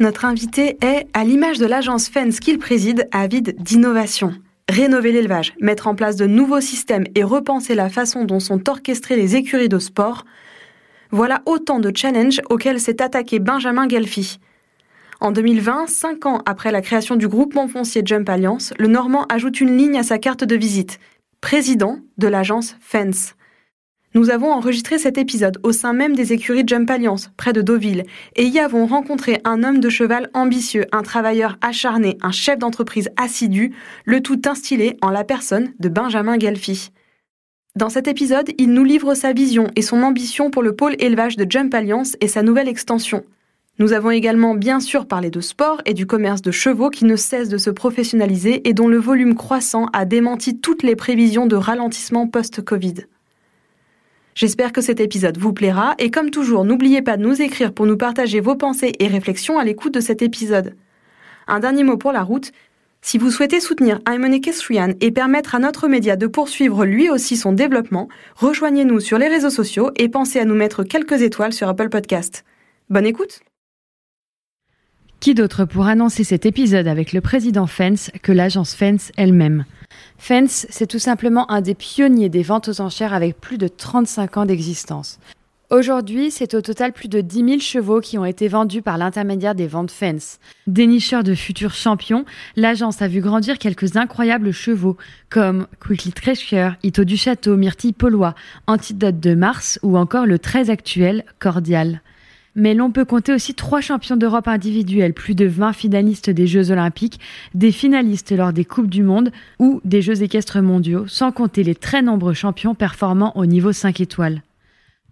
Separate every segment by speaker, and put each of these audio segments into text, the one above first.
Speaker 1: Notre invité est, à l'image de l'agence FENS qu'il préside, avide d'innovation. Rénover l'élevage, mettre en place de nouveaux systèmes et repenser la façon dont sont orchestrées les écuries de sport, voilà autant de challenges auxquels s'est attaqué Benjamin Gelfi. En 2020, cinq ans après la création du groupement foncier Jump Alliance, le Normand ajoute une ligne à sa carte de visite. Président de l'agence Fence. Nous avons enregistré cet épisode au sein même des écuries Jump Alliance, près de Deauville, et y avons rencontré un homme de cheval ambitieux, un travailleur acharné, un chef d'entreprise assidu, le tout instillé en la personne de Benjamin Gelfi. Dans cet épisode, il nous livre sa vision et son ambition pour le pôle élevage de Jump Alliance et sa nouvelle extension. Nous avons également bien sûr parlé de sport et du commerce de chevaux qui ne cesse de se professionnaliser et dont le volume croissant a démenti toutes les prévisions de ralentissement post-Covid. J'espère que cet épisode vous plaira et comme toujours, n'oubliez pas de nous écrire pour nous partager vos pensées et réflexions à l'écoute de cet épisode. Un dernier mot pour la route. Si vous souhaitez soutenir I'm Kestrian et permettre à notre média de poursuivre lui aussi son développement, rejoignez-nous sur les réseaux sociaux et pensez à nous mettre quelques étoiles sur Apple Podcast. Bonne écoute qui d'autre pour annoncer cet épisode avec le président Fence que l'agence Fence elle-même? Fence, c'est tout simplement un des pionniers des ventes aux enchères avec plus de 35 ans d'existence. Aujourd'hui, c'est au total plus de 10 000 chevaux qui ont été vendus par l'intermédiaire des ventes Fence. Dénicheur de futurs champions, l'agence a vu grandir quelques incroyables chevaux comme Quickly Treasure, Ito du Château, Myrtille Paulois, Antidote de Mars ou encore le très actuel Cordial. Mais l'on peut compter aussi trois champions d'Europe individuels, plus de 20 finalistes des Jeux olympiques, des finalistes lors des Coupes du Monde ou des Jeux équestres mondiaux, sans compter les très nombreux champions performant au niveau 5 étoiles.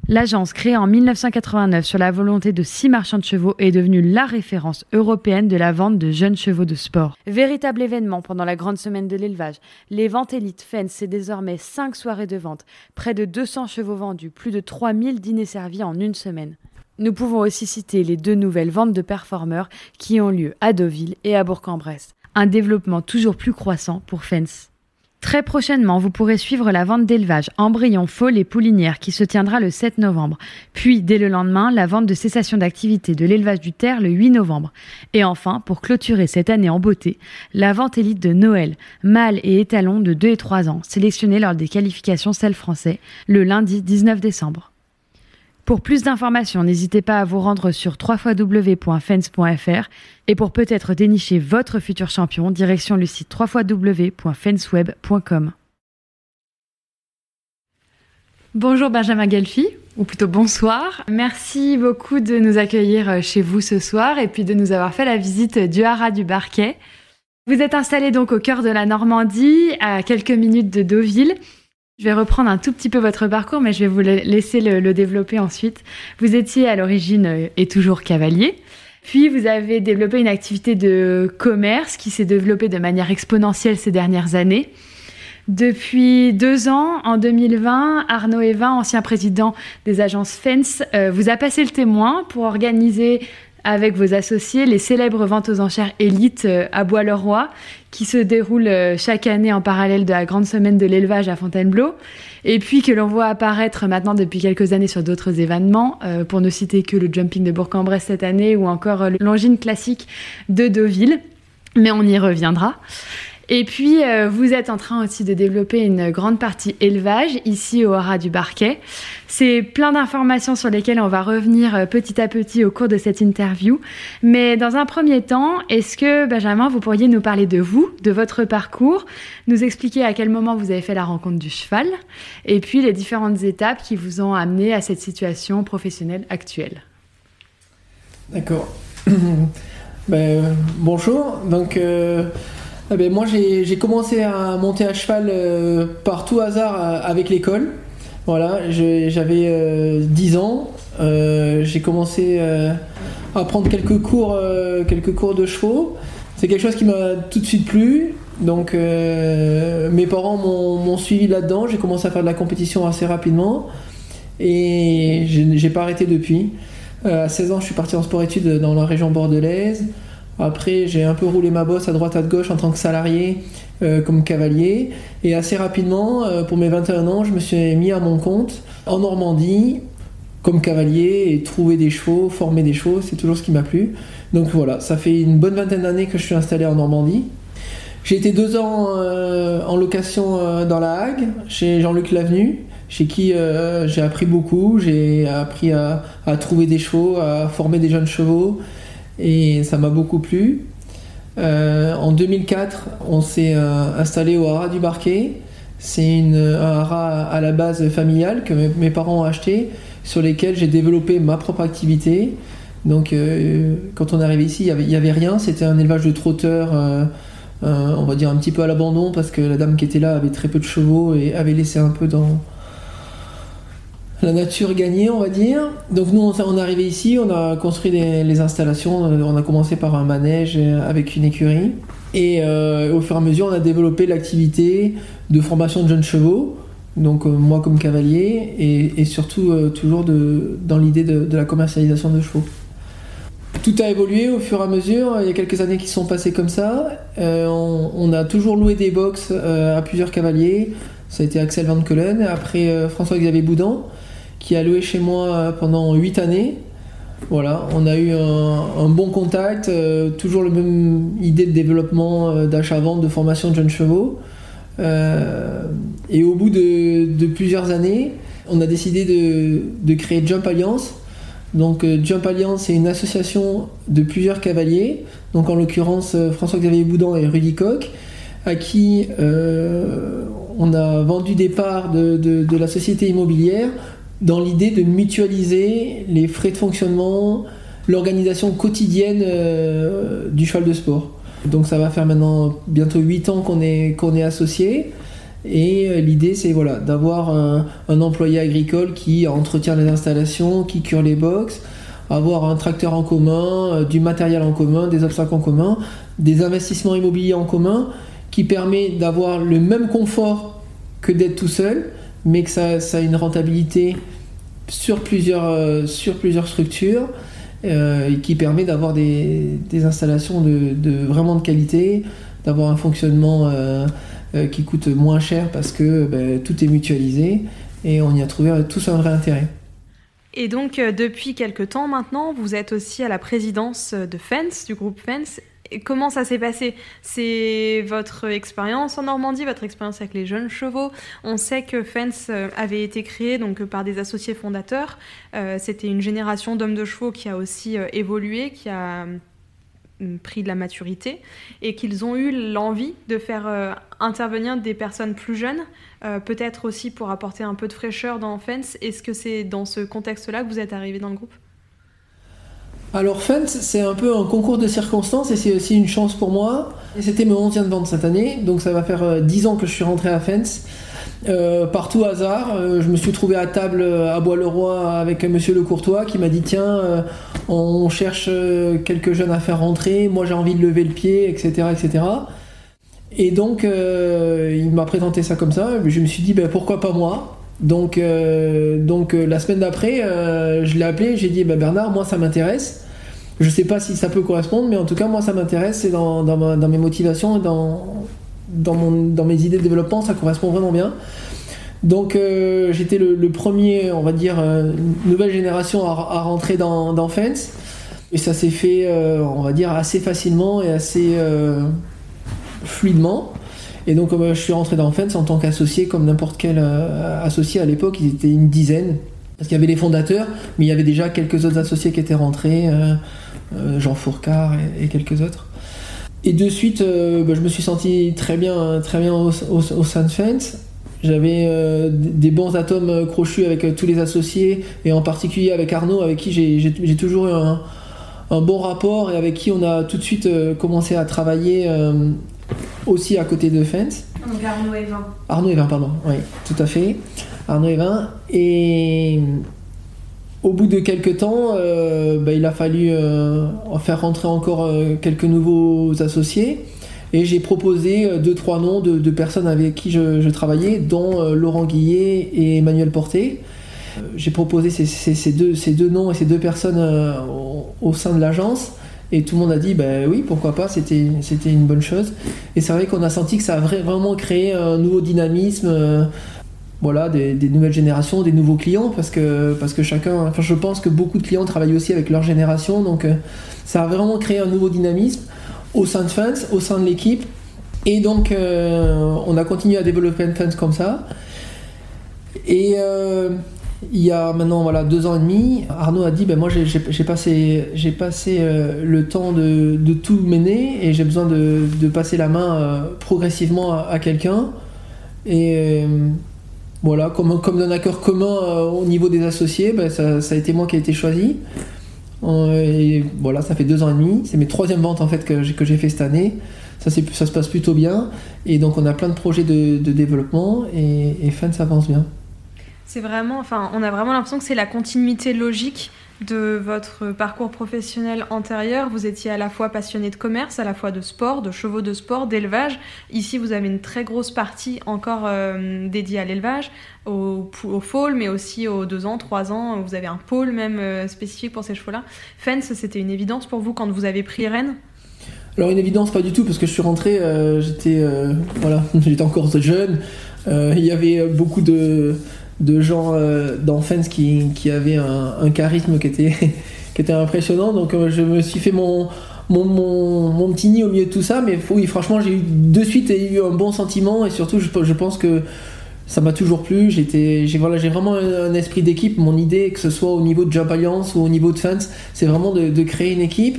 Speaker 1: L'agence, créée en 1989 sur la volonté de six marchands de chevaux, est devenue la référence européenne de la vente de jeunes chevaux de sport. Véritable événement pendant la grande semaine de l'élevage. Les ventes élites Fence, c'est désormais 5 soirées de vente, près de 200 chevaux vendus, plus de 3000 dîners servis en une semaine. Nous pouvons aussi citer les deux nouvelles ventes de performeurs qui ont lieu à Deauville et à Bourg-en-Bresse. Un développement toujours plus croissant pour Fence. Très prochainement, vous pourrez suivre la vente d'élevage embryon, folle et poulinière qui se tiendra le 7 novembre. Puis, dès le lendemain, la vente de cessation d'activité de l'élevage du terre le 8 novembre. Et enfin, pour clôturer cette année en beauté, la vente élite de Noël, mâle et étalon de 2 et 3 ans, sélectionnés lors des qualifications celles français, le lundi 19 décembre. Pour plus d'informations, n'hésitez pas à vous rendre sur www.fence.fr et pour peut-être dénicher votre futur champion, direction le site www.fenceweb.com. Bonjour Benjamin Gelfi, ou plutôt bonsoir. Merci beaucoup de nous accueillir chez vous ce soir et puis de nous avoir fait la visite du Haras du Barquet. Vous êtes installé donc au cœur de la Normandie, à quelques minutes de Deauville. Je vais reprendre un tout petit peu votre parcours, mais je vais vous laisser le, développer ensuite. Vous étiez à l'origine euh, et toujours cavalier. Puis vous avez développé une activité de commerce qui s'est développée de manière exponentielle ces dernières années. Depuis deux ans, en 2020, Arnaud Evin, ancien président des agences Fence, euh, vous a passé le témoin pour organiser avec vos associés les célèbres ventes aux enchères élites euh, à Bois-le-Roi, qui se déroulent euh, chaque année en parallèle de la grande semaine de l'élevage à Fontainebleau, et puis que l'on voit apparaître maintenant depuis quelques années sur d'autres événements, euh, pour ne citer que le jumping de Bourg-en-Bresse cette année ou encore l'angine classique de Deauville, mais on y reviendra.
Speaker 2: Et puis, euh, vous êtes en train aussi de développer une grande partie élevage ici au Haras du Barquet. C'est plein d'informations sur lesquelles on va revenir euh, petit à petit au cours de cette interview. Mais dans un premier temps, est-ce que, Benjamin, vous pourriez nous parler de vous, de votre parcours, nous expliquer à quel moment vous avez fait la rencontre du cheval, et puis les différentes étapes qui vous ont amené à cette situation professionnelle actuelle?
Speaker 3: D'accord. ben, bonjour. Donc, euh, eh ben, moi, j'ai commencé à monter à cheval euh, par tout hasard euh, avec l'école. Voilà, j'avais 10 ans. j'ai commencé à prendre quelques cours, quelques cours de chevaux. C'est quelque chose qui m'a tout de suite plu. Donc, mes parents m'ont suivi là-dedans. J'ai commencé à faire de la compétition assez rapidement. Et j'ai pas arrêté depuis. à 16 ans, je suis parti en sport-études dans la région bordelaise. Après, j'ai un peu roulé ma bosse à droite à gauche en tant que salarié, euh, comme cavalier. Et assez rapidement, euh, pour mes 21 ans, je me suis mis à mon compte en Normandie, comme cavalier, et trouver des chevaux, former des chevaux, c'est toujours ce qui m'a plu. Donc voilà, ça fait une bonne vingtaine d'années que je suis installé en Normandie. J'ai été deux ans euh, en location dans la Hague, chez Jean-Luc Lavenu, chez qui j'ai appris beaucoup. J'ai appris à, à trouver des chevaux, à former des jeunes chevaux et ça m'a beaucoup plu. Euh, en 2004, on s'est euh, installé au Haras du Barquet. C'est un haras à la base familiale que mes, parents ont acheté, sur lesquels j'ai développé ma propre activité. Donc, euh, quand on est arrivé ici, il n'y avait, rien. C'était un élevage de trotteurs, on va dire un petit peu à l'abandon, parce que la dame qui était là avait très peu de chevaux et avait laissé un peu dans, la nature gagnée, on va dire. Donc nous, on est arrivé ici, on a construit les, installations, on a commencé par un manège avec une écurie. Et euh, au fur et à mesure, on a développé l'activité de formation de jeunes chevaux, donc euh, moi comme cavalier, et, surtout euh, toujours dans l'idée de, la commercialisation de chevaux. Tout a évolué au fur et à mesure, il y a quelques années qui sont passées comme ça. On, on, a toujours loué des box à plusieurs cavaliers. Ça a été Axel Van Keulen, après François-Xavier Boudin qui a loué chez moi pendant 8 années. Voilà, on a eu un, bon contact, euh, toujours la même idée de développement, euh, d'achat-vente, de formation de jeunes chevaux. Euh, et au bout de, plusieurs années, on a décidé de, créer Jump Alliance. Donc Jump Alliance, c'est une association de plusieurs cavaliers, donc en l'occurrence François-Xavier Boudin et Rudy Koch, à qui on a vendu des parts de la société immobilière dans l'idée de mutualiser les frais de fonctionnement, l'organisation quotidienne euh, du cheval de sport. Donc ça va faire maintenant bientôt 8 ans qu'on est, qu'on est associé. Et euh, l'idée, c'est voilà, d'avoir un, employé agricole qui entretient les installations, qui cure les box, avoir un tracteur en commun, euh, du matériel en commun, des obstacles en commun, des investissements immobiliers en commun, qui permet d'avoir le même confort que d'être tout seul, mais que ça, a une rentabilité sur plusieurs, euh, sur plusieurs structures euh, et qui permet d'avoir des, des, installations de, vraiment de qualité, d'avoir un fonctionnement euh, qui coûte moins cher parce que ben, tout est mutualisé et on y a trouvé tous un vrai intérêt.
Speaker 2: Et donc, depuis quelques temps maintenant, vous êtes aussi à la présidence de FENS, du groupe FENS, comment ça s'est passé? C'est votre expérience en Normandie, votre expérience avec les jeunes chevaux. On sait que Fence euh, avait été créé donc euh, par des associés fondateurs. Euh, c'était une génération d'hommes de chevaux qui a aussi évolué, qui a pris de la maturité et qu'ils ont eu l'envie de faire intervenir des personnes plus jeunes, peut-être aussi pour apporter un peu de fraîcheur dans Fence. Est-ce que c'est dans ce contexte-là que vous êtes arrivé dans le groupe?
Speaker 3: Alors Fence, c'est un peu un concours de circonstances et c'est aussi une chance pour moi. C'était mon 11e vente cette année, donc ça va faire 10 euh, ans que je suis rentré à Fence. Euh, par hasard, euh, je me suis trouvé à table à Bois-le-Roi avec Monsieur Le Courtois qui m'a dit tiens, on cherche quelques jeunes à faire rentrer, moi j'ai envie de lever le pied, etc. etc. Et donc il m'a présenté ça comme ça, je me suis dit ben, pourquoi pas moi? Donc, donc la semaine d'après, je l'ai appelé, j'ai dit ben, Bernard, moi ça m'intéresse. Je sais pas si ça peut correspondre, mais en tout cas, moi, ça m'intéresse. C'est dans, mes motivations et dans, dans, mes idées de développement, ça correspond vraiment bien. Donc, euh, j'étais le, premier, on va dire, euh, nouvelle génération à, rentrer dans, dans, Fence. Et ça s'est fait, euh, on va dire, assez facilement et assez fluidement. Et donc je suis rentré dans Fence en tant qu'associé, comme n'importe quel associé à l'époque, ils étaient une dizaine. Parce qu'il y avait les fondateurs, mais il y avait déjà quelques autres associés qui étaient rentrés, Jean Fourcard et, quelques autres. Et de suite, bah, je me suis senti très bien, très bien au, au de Fence. J'avais euh, des bons atomes euh, crochus avec euh, tous les associés, et en particulier avec Arnaud, avec qui j'ai toujours eu un, bon rapport et avec qui on a tout de suite commencé à travailler aussi à côté de Fence.
Speaker 2: Donc Arnaud et Vin.
Speaker 3: Arnaud et Vin, pardon, oui, tout à fait. Arnaud et Vin. Et au bout de quelques temps, bah, il a fallu faire rentrer encore quelques nouveaux associés. Et j'ai proposé euh, deux, trois noms de, personnes avec qui je, travaillais, dont euh, Laurent Guillet et Emmanuel Porté. Euh, j'ai proposé ces, deux, ces, deux, noms et ces deux personnes au, sein de l'agence. Et tout le monde a dit, ben oui, pourquoi pas, c'était une bonne chose. Et c'est vrai qu'on a senti que ça a vraiment créé un nouveau dynamisme, voilà, des, nouvelles générations, des nouveaux clients, parce que, parce que chacun, enfin je pense que beaucoup de clients travaillent aussi avec leur génération, donc ça a vraiment créé un nouveau dynamisme au sein de Fans, au sein de l'équipe. Et donc, euh, on a continué à développer Fans comme ça. Et euh, il y a maintenant voilà, deux ans et demi, Arnaud a dit ben, Moi, j'ai passé, passé euh, le temps de, tout mener et j'ai besoin de, passer la main progressivement à, quelqu'un. Et voilà, comme, comme d'un accord commun au niveau des associés, ben, ça, a été moi qui ai été choisi. Euh, et voilà, ça fait deux ans et demi. C'est mes troisième ventes en fait que j'ai fait cette année. Ça, se passe plutôt bien. Et donc on a plein de projets de, développement et, et Fan s'avance bien.
Speaker 2: C'est vraiment, enfin, on a vraiment l'impression que c'est la continuité logique de votre parcours professionnel antérieur, vous étiez à la fois passionné de commerce, à la fois de sport, de chevaux de sport, d'élevage. Ici, vous avez une très grosse partie encore euh, dédiée à l'élevage, au, au mais aussi aux 2 ans, 3 ans. Vous avez un pôle même euh, spécifique pour ces chevaux-là. Fence, c'était une évidence pour vous quand vous avez pris les rênes?
Speaker 3: Alors une évidence pas du tout parce que je suis rentré, euh, j'étais voilà, j'étais encore jeune. il y avait beaucoup de de gens euh, qui, qui avaient un, charisme qui était, impressionnant. Donc euh, je me suis fait mon, mon, mon, petit nid au milieu de tout ça. Mais oui, franchement, j'ai eu de suite un bon sentiment et surtout, je, pense que ça m'a toujours plu. J'ai voilà, vraiment un, esprit d'équipe. Mon idée, que ce soit au niveau de Jump Alliance ou au niveau de fans, c'est vraiment de, créer une équipe.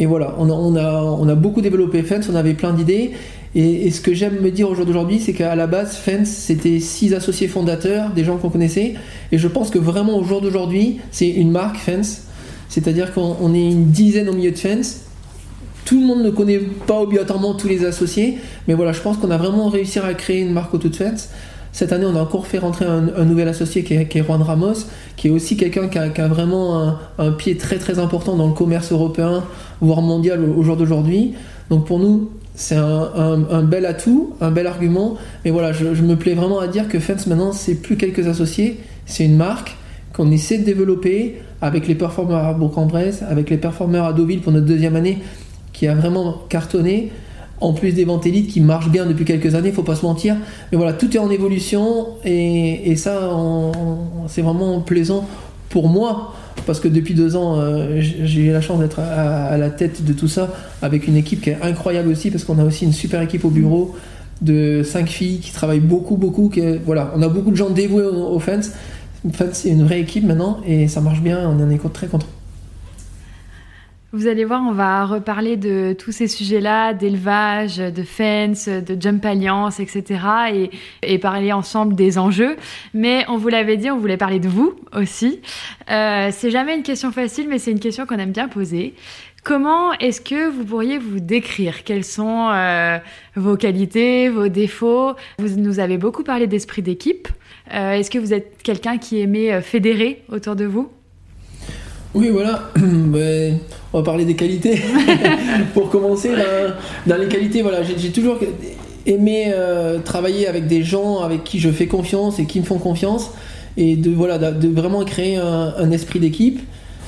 Speaker 3: Et voilà, on a, a, on a beaucoup développé Fans, on avait plein d'idées. Et, ce que j'aime me dire aujourd'hui, c'est qu'à la base, Fence, c'était six associés fondateurs, des gens qu'on connaissait. Et je pense que vraiment au jour d'aujourd'hui, c'est une marque Fence. C'est-à-dire qu'on est une dizaine au milieu de Fence. Tout le monde ne connaît pas obligatoirement tous les associés, mais voilà, je pense qu'on a vraiment réussi à créer une marque autour de Fence. Cette année, on a encore fait rentrer un, nouvel associé qui est, Juan Ramos, qui est aussi quelqu'un qui, a, vraiment un, pied très très important dans le commerce européen, voire mondial au jour d'aujourd'hui. Donc pour nous, c'est un, bel atout, un bel argument. Mais voilà, je, me plais vraiment à dire que Fence maintenant, c'est plus quelques associés, c'est une marque qu'on essaie de développer avec les performeurs à Bourg-en-Bresse, avec les performeurs à Deauville pour notre deuxième année, qui a vraiment cartonné. En plus des ventes élites qui marchent bien depuis quelques années, faut pas se mentir. Mais voilà, tout est en évolution et, ça, c'est vraiment plaisant pour moi parce que depuis deux ans, euh, j'ai eu la chance d'être à, la tête de tout ça avec une équipe qui est incroyable aussi, parce qu'on a aussi une super équipe au bureau de cinq filles qui travaillent beaucoup, beaucoup. voilà, on a beaucoup de gens dévoués aux, fans. c'est une vraie équipe maintenant et ça marche bien. On en est très content.
Speaker 1: Vous allez voir, on va reparler de tous ces sujets-là, d'élevage, de fence, de jump alliance, etc. Et, parler ensemble des enjeux. Mais on vous l'avait dit, on voulait parler de vous aussi. Euh, c'est jamais une question facile, mais c'est une question qu'on aime bien poser. Comment est-ce que vous pourriez vous décrire? Quelles sont euh, vos qualités, vos défauts? Vous nous avez beaucoup parlé d'esprit d'équipe. Euh, est-ce que vous êtes quelqu'un qui aimait euh, fédérer autour de vous?
Speaker 3: Oui, voilà. On va parler des qualités. Pour commencer, dans, les qualités, j'ai toujours aimé euh, travailler avec des gens avec qui je fais confiance et qui me font confiance, et de vraiment créer un, esprit d'équipe.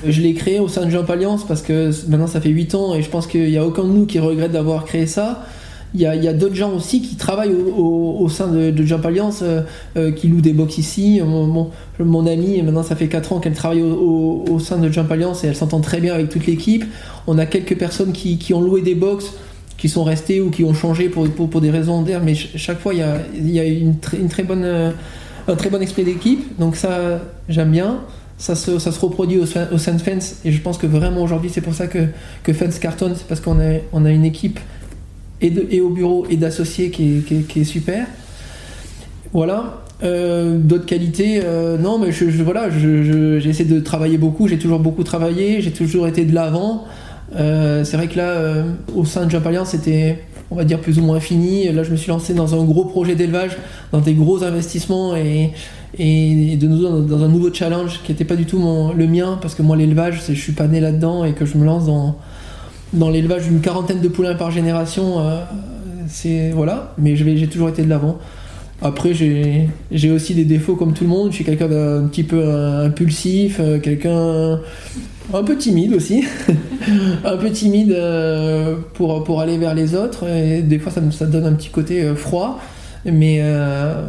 Speaker 3: Je l'ai créé au sein de Jump Alliance parce que maintenant ça fait 8 ans et je pense qu'il n'y a aucun de nous qui regrette d'avoir créé ça. Il y a, d'autres gens aussi qui travaillent au, sein de, Jump Alliance, euh, euh, qui louent des box ici. Mon, mon, amie, maintenant ça fait 4 ans qu'elle travaille au, sein de Jump Alliance et elle s'entend très bien avec toute l'équipe. On a quelques personnes qui, ont loué des box qui sont restés ou qui ont changé pour, pour, des raisons d'air, mais chaque fois il y a, y a une, très bonne, un très bon esprit d'équipe, donc ça j'aime bien. Ça se, ça se, reproduit au, au sein de Fence et je pense que vraiment aujourd'hui c'est pour ça que, que Fence cartonne, c'est parce qu'on a, on a une équipe et, au bureau et d'associés qui, est super. Voilà. Euh, D'autres qualités, euh, non, mais je, je voilà, j'essaie de travailler beaucoup, j'ai toujours beaucoup travaillé, j'ai toujours été de l'avant. Euh, c'est vrai que là, au sein de Jump Alliance, c'était, on va dire, plus ou moins fini. Là, je me suis lancé dans un gros projet d'élevage, dans des gros investissements et, de nouveau dans un nouveau challenge qui n'était pas du tout le mien, parce que moi, l'élevage, je suis pas né là-dedans et que je me lance dans, dans l'élevage d'une quarantaine de poulains par génération. Euh, c'est voilà, mais j'ai toujours été de l'avant. Après, j'ai aussi des défauts comme tout le monde. Je suis quelqu'un d'un petit peu impulsif, quelqu'un un peu timide aussi, un peu timide euh, pour, pour aller vers les autres. Et des fois, ça, ça donne un petit côté euh, froid, mais, euh,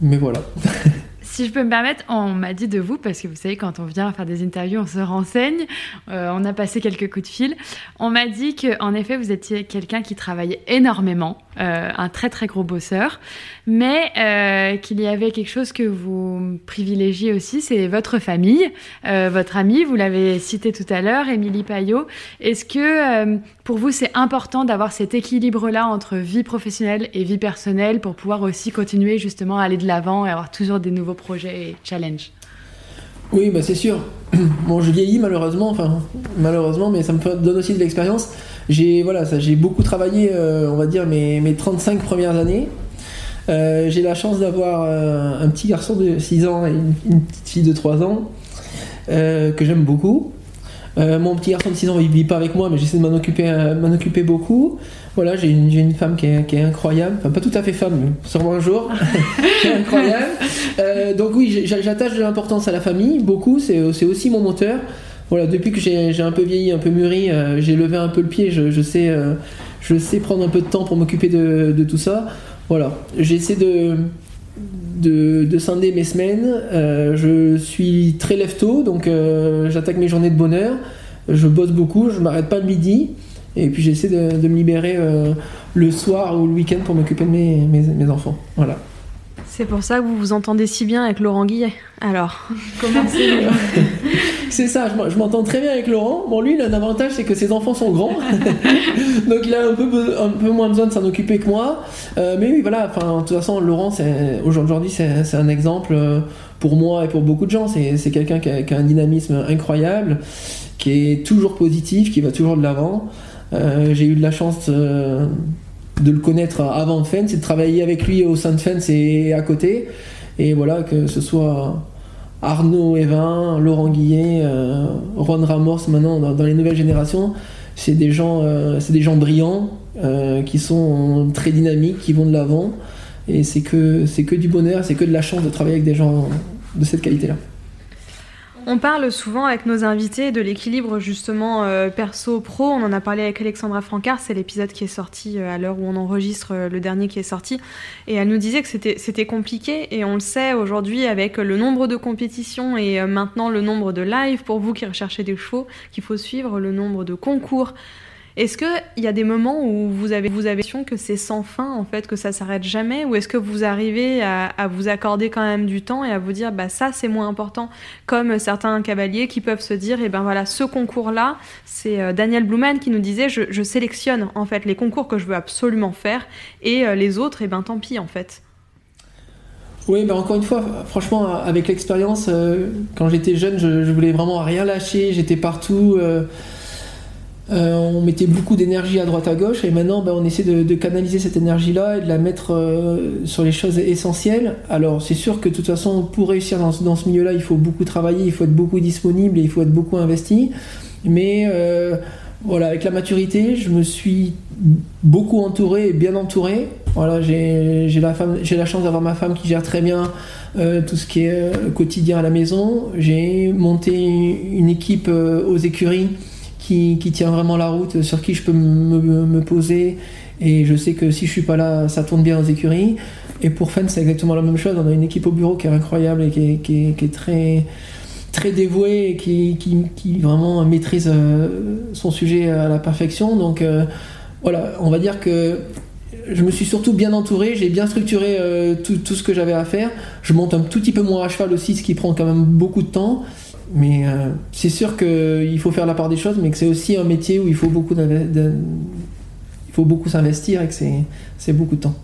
Speaker 3: mais voilà.
Speaker 1: Si je peux me permettre, on m'a dit de vous, parce que vous savez, quand on vient faire des interviews, on se renseigne, euh, on a passé quelques coups de fil. On m'a dit qu'en effet, vous étiez quelqu'un qui travaillait énormément, euh, un très très gros bosseur, mais euh, qu'il y avait quelque chose que vous privilégiez aussi, c'est votre famille, votre ami, vous l'avez cité tout à l'heure, Émilie Payot. Est-ce que pour vous, c'est important d'avoir cet équilibre-là entre vie professionnelle et vie personnelle pour pouvoir aussi continuer justement à aller de l'avant et avoir toujours des nouveaux projets et challenges
Speaker 3: Oui, bah c'est sûr. Bon, je vieillis malheureusement, enfin malheureusement, mais ça me donne aussi de l'expérience. J'ai voilà, j'ai beaucoup travaillé, euh, on va dire mes, mes 35 premières années. Euh, j'ai la chance d'avoir euh, un petit garçon de 6 ans et une, petite fille de 3 ans que j'aime beaucoup. Mon petit garçon de 6 ans, il vit pas avec moi, mais j'essaie de m'en occuper, m'en occuper beaucoup. Voilà, j'ai une, une, femme qui est, qui est, incroyable, enfin pas tout à fait femme, mais sûrement un jour, qui est incroyable. Euh, donc oui, j'attache de l'importance à la famille, beaucoup, c'est aussi mon moteur. Voilà, depuis que j'ai un peu vieilli, un peu mûri, euh, j'ai levé un peu le pied, je, je sais, euh, je sais prendre un peu de temps pour m'occuper de, de, tout ça. Voilà, j'essaie de, de, de, scinder mes semaines. Je suis très lève-tôt, donc j'attaque mes journées de bonheur. Je bosse beaucoup, je m'arrête pas le midi. Et puis j'essaie de, de, me libérer euh, le soir ou le week-end pour m'occuper de mes, mes, mes, enfants. Voilà.
Speaker 2: C'est pour ça que vous vous entendez si bien avec Laurent Guillet. Alors, comment c'est
Speaker 3: C'est ça, je m'entends très bien avec Laurent. Bon, lui, il a un avantage, c'est que ses enfants sont grands. Donc il a un peu, un peu moins besoin de s'en occuper que moi. Euh, mais oui, voilà, enfin, de toute façon, Laurent, aujourd'hui, c'est un exemple euh, pour moi et pour beaucoup de gens. C'est quelqu'un qui, qui, a un dynamisme incroyable, qui est toujours positif, qui va toujours de l'avant. Euh, j'ai eu de la chance euh, de le connaître avant Fence et de travailler avec lui au sein de Fence et à côté. Et voilà, que ce soit Arnaud Evin, Laurent Guillet, euh, Juan maintenant dans, les nouvelles générations, c'est des gens, euh, brillants qui sont très dynamiques, qui vont de l'avant. Et c'est que, c'est que du bonheur, c'est que de la chance de travailler avec des gens de cette qualité-là.
Speaker 2: On parle souvent avec nos invités de l'équilibre justement euh, perso-pro. On en a parlé avec Alexandra Francard, c'est l'épisode qui est sorti euh, à l'heure où on enregistre euh, le dernier qui est sorti. Et elle nous disait que c'était compliqué et on le sait aujourd'hui avec le nombre de compétitions et maintenant le nombre de lives pour vous qui recherchez des chevaux qu'il faut suivre, le nombre de concours. Est-ce qu'il y a des moments où vous avez vous avez l'impression que c'est sans fin en fait, que ça s'arrête jamais, ou est-ce que vous arrivez à, vous accorder quand même du temps et à vous dire bah ça c'est moins important, comme certains cavaliers qui peuvent se dire et eh ben voilà ce concours là, c'est euh, Daniel Blumen qui nous disait je, sélectionne en fait les concours que je veux absolument faire et euh, les autres et eh ben tant pis en fait.
Speaker 3: Oui, mais encore une fois, franchement, avec l'expérience, euh, quand j'étais jeune, je, voulais vraiment rien lâcher, j'étais partout. Euh, on mettait beaucoup d'énergie à droite à gauche et maintenant ben, on essaie de, canaliser cette énergie là et de la mettre euh, sur les choses essentielles. Alors c'est sûr que de toute façon pour réussir dans, ce milieu là il faut beaucoup travailler, il faut être beaucoup disponible et il faut être beaucoup investi. Mais euh, voilà, avec la maturité, je me suis beaucoup entouré et bien entouré. Voilà, j'ai la, la chance d'avoir ma femme qui gère très bien tout ce qui est quotidien à la maison. J'ai monté une équipe aux écuries qui, tient vraiment la route, sur qui je peux me, poser. Et je sais que si je suis pas là, ça tourne bien aux écuries. Et pour Fen, c'est exactement la même chose. On a une équipe au bureau qui est incroyable et qui est, très, très dévouée et qui, vraiment maîtrise son sujet à la perfection. Donc, euh, voilà, on va dire que je me suis surtout bien entouré, j'ai bien structuré euh, tout, tout, ce que j'avais à faire. Je monte un tout petit peu moins à cheval aussi, ce qui prend quand même beaucoup de temps. Mais euh, c'est sûr qu'il faut faire la part des choses, mais que c'est aussi un métier où il faut beaucoup, il faut beaucoup s'investir et que c'est beaucoup de temps.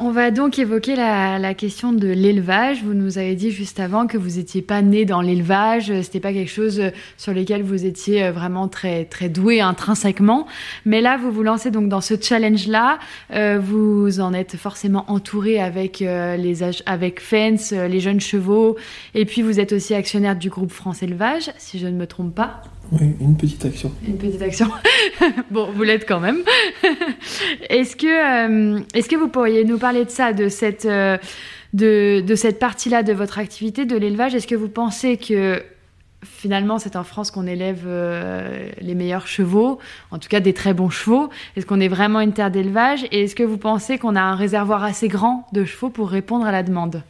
Speaker 1: On va donc évoquer la, question de l'élevage. Vous nous avez dit juste avant que vous n'étiez pas né dans l'élevage, c'était pas quelque chose sur lequel vous étiez euh, vraiment très très doué intrinsèquement. Mais là, vous vous lancez donc dans ce challenge-là. Euh, vous en êtes forcément entouré avec euh, les avec Fence, les jeunes chevaux, et puis vous êtes aussi actionnaire du groupe France Élevage, si je ne me trompe pas.
Speaker 3: Oui, une petite action.
Speaker 1: Une petite action. bon, vous l'êtes quand même. est-ce que, euh, est-ce que vous pourriez nous parler de ça, de cette, euh, de, de, cette partie-là de votre activité, de l'élevage? Est-ce que vous pensez que finalement c'est en France qu'on élève euh, les meilleurs chevaux, en tout cas des très bons chevaux? Est-ce qu'on est vraiment une terre d'élevage? Et est-ce que vous pensez qu'on a un réservoir assez grand de chevaux pour répondre à la demande?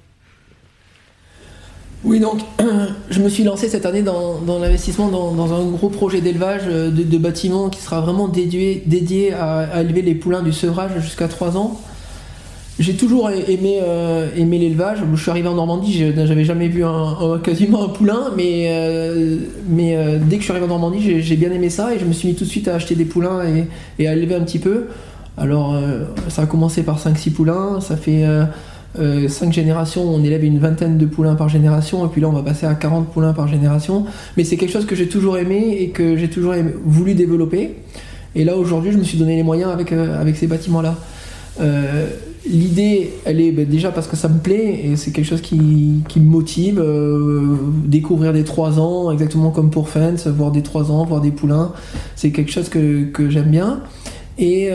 Speaker 3: Oui, donc je me suis lancé cette année dans, l'investissement dans, un gros projet d'élevage euh, de, de, bâtiments qui sera vraiment dédié, à, élever les poulains du sevrage jusqu'à 3 ans. J'ai toujours aimé, euh, aimé l'élevage. Je suis arrivé en Normandie, j'avais jamais vu quasiment un poulain, mais, euh, dès que je suis arrivé en Normandie, j'ai bien aimé ça et je me suis mis tout de suite à acheter des poulains et, et à élever un petit peu. Alors, ça a commencé par 5-6 poulains, ça fait euh, 5 générations, on élève une vingtaine de poulains par génération, et puis là on va passer à 40 poulains par génération. Mais c'est quelque chose que j'ai toujours aimé et que j'ai toujours voulu développer. Et là aujourd'hui, je me suis donné les moyens avec, euh, avec ces bâtiments-là. Euh, l'idée, elle est ben, déjà parce que ça me plaît et c'est quelque chose qui, qui me motive. Euh, découvrir des 3 ans, exactement comme pour Fence, voir des 3 ans, voir des poulains, c'est quelque chose que, que j'aime bien. Et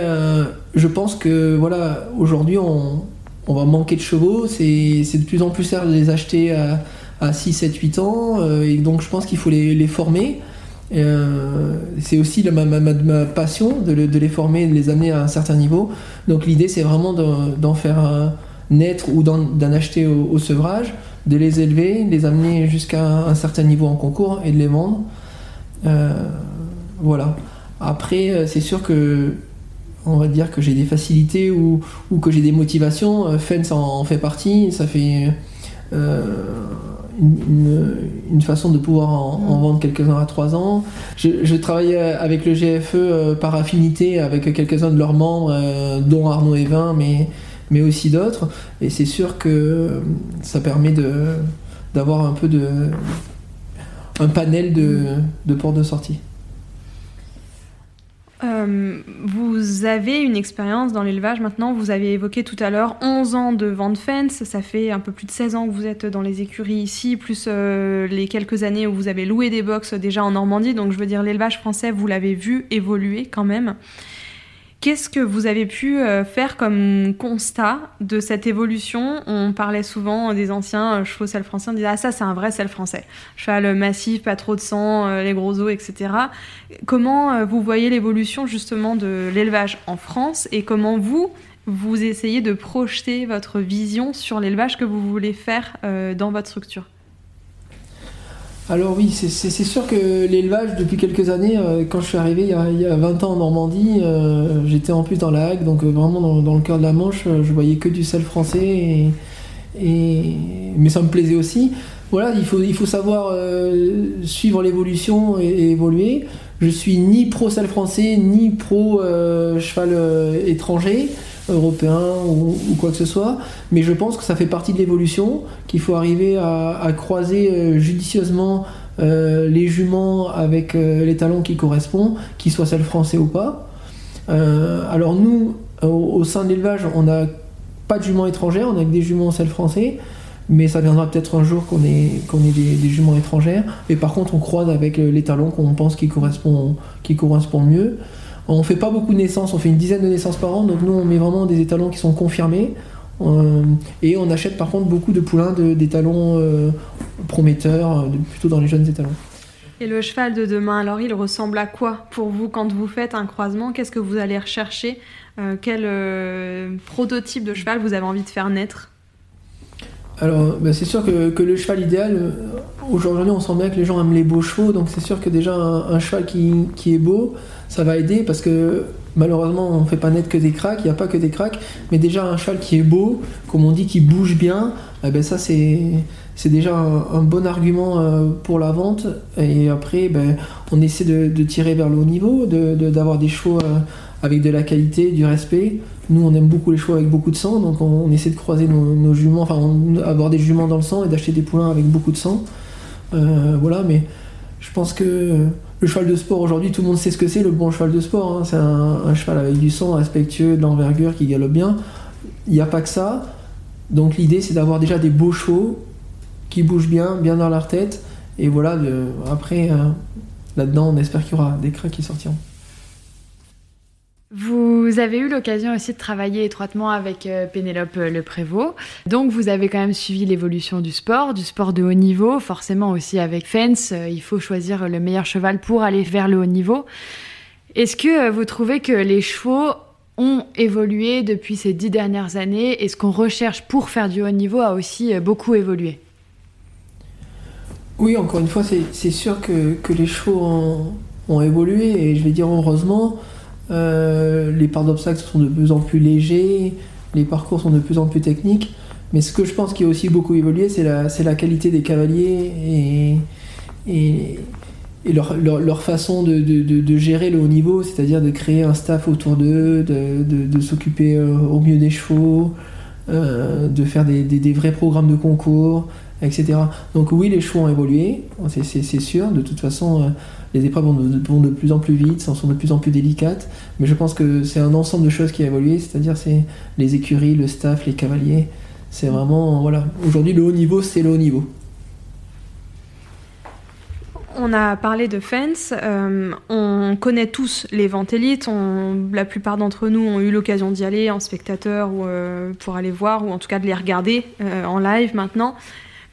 Speaker 3: je pense que voilà, aujourd'hui on, on va manquer de chevaux, c'est de plus en plus cher de les acheter à, à 6, 7, 8 ans, euh, et donc je pense qu'il faut les, former. Euh, c'est aussi ma, passion de, les former, de les amener à un certain niveau. Donc l'idée c'est vraiment d'en faire naître ou d'en acheter au, sevrage, de les élever, de les amener jusqu'à un certain niveau en concours et de les vendre. Euh, voilà. Après, c'est sûr que on va dire que j'ai des facilités ou, que j'ai des motivations. Euh, Fence en, fait partie, ça fait euh, une, façon de pouvoir en, mm. vendre quelques-uns à 3 ans. Je, travaille avec le GFE euh, par affinité avec quelques-uns de leurs membres, dont Arnaud Evin, mais, mais aussi d'autres. Et c'est sûr que ça permet d'avoir un peu de un panel de, de portes de sortie.
Speaker 2: Euh, vous avez une expérience dans l'élevage maintenant, vous avez évoqué tout à l'heure 11 ans de vente fence, ça fait un peu plus de 16 ans que vous êtes dans les écuries ici, plus euh, les quelques années où vous avez loué des box déjà en Normandie, donc je veux dire l'élevage français, vous l'avez vu évoluer quand même. Qu'est-ce que vous avez pu euh, faire comme constat de cette évolution? On parlait souvent des anciens euh, chevaux sel français, on disait ah ça c'est un vrai sel français. Cheval massif, pas trop de sang, euh, les gros os, etc. Comment vous voyez l'évolution justement de l'élevage en France et comment vous vous essayez de projeter votre vision sur l'élevage que vous voulez faire dans votre structure?
Speaker 3: Alors oui, c'est sûr que l'élevage, depuis quelques années, euh, quand je suis arrivé il y a, 20 ans en Normandie, euh, j'étais en plus dans la Hague, donc euh, vraiment dans, le cœur de la Manche, je voyais que du sel français, et, mais ça me plaisait aussi. Voilà, il faut, il faut savoir suivre l'évolution et, évoluer. Je suis ni pro sel français, ni pro cheval étranger européen ou, quoi que ce soit, mais je pense que ça fait partie de l'évolution, qu'il faut arriver à, croiser euh, judicieusement euh, les juments avec euh, les talons qui correspondent, qu'ils soient celles français ou pas. alors nous, au, sein de l'élevage, on n'a pas de juments étrangères, on a que des juments celles français, mais ça viendra peut-être un jour qu'on ait, qu'on ait des, juments étrangères. Et par contre, on croise avec les talons qu'on pense qui correspondent, qui correspondent mieux. On fait pas beaucoup de naissances, on fait une dizaine de naissances par an, donc nous on met vraiment des étalons qui sont confirmés. Euh, et on achète par contre beaucoup de poulains d'étalons euh, prometteurs, euh, plutôt dans les jeunes étalons.
Speaker 2: Et le cheval de demain, alors il ressemble à quoi pour vous quand vous faites un croisement? Qu'est-ce que vous allez rechercher? Quel prototype de cheval vous avez envie de faire naître?
Speaker 3: Alors, bah, c'est sûr que, que, le cheval idéal, aujourd'hui, on sent bien que les gens aiment les beaux chevaux, donc c'est sûr que déjà un, cheval qui, qui, est beau, ça va aider parce que malheureusement, on fait pas naître que des cracks, il n'y a pas que des cracks, mais déjà un cheval qui est beau, comme on dit, qui bouge bien, eh ben ça c'est. Déjà un, bon argument euh, pour la vente. Et après, ben, on essaie de, tirer vers le haut niveau, d'avoir de, des chevaux euh, avec de la qualité, du respect. Nous, on aime beaucoup les chevaux avec beaucoup de sang, donc on, essaie de croiser nos, juments, enfin, avoir des juments dans le sang et d'acheter des poulains avec beaucoup de sang. Euh, voilà, mais je pense que le cheval de sport aujourd'hui, tout le monde sait ce que c'est le bon cheval de sport. Hein. C'est un, cheval avec du sang, respectueux, de l'envergure, qui galope bien. Il n'y a pas que ça. Donc l'idée, c'est d'avoir déjà des beaux chevaux qui bougent bien, bien dans leur tête. Et voilà, après, euh, là-dedans, on espère qu'il y aura des cracks qui sortiront.
Speaker 1: Vous avez eu l'occasion aussi de travailler étroitement avec euh, Pénélope euh, Le Prévost. Donc vous avez quand même suivi l'évolution du sport, du sport de haut niveau, forcément aussi avec Fence, euh, il faut choisir le meilleur cheval pour aller vers le haut niveau. Est-ce que vous trouvez que les chevaux ont évolué depuis ces dix dernières années? Et ce qu'on recherche pour faire du haut niveau a aussi beaucoup évolué
Speaker 3: Oui, encore une fois, c'est sûr que, les chevaux ont, ont, évolué et je vais dire heureusement. Euh, les parts d'obstacles sont de plus en plus légers, les parcours sont de plus en plus techniques. Mais ce que je pense qui a aussi beaucoup évolué, c'est la, qualité des cavaliers et, leur, façon de, gérer le haut niveau, c'est-à-dire de créer un staff autour d'eux, de, s'occuper euh, au mieux des chevaux, euh, de faire des, vrais programmes de concours, etc. Donc oui, les chevaux ont évolué, c'est sûr. De toute façon, les épreuves vont de, plus en plus vite, sont de plus en plus délicates, mais je pense que c'est un ensemble de choses qui a évolué, c'est-à-dire c'est les écuries, le staff, les cavaliers. C'est vraiment, voilà, aujourd'hui le haut niveau, c'est le haut niveau.
Speaker 2: On a parlé de fence, euh, on connaît tous les ventes élites, la plupart d'entre nous ont eu l'occasion d'y aller en spectateur ou euh, pour aller voir, ou en tout cas de les regarder euh, en live maintenant.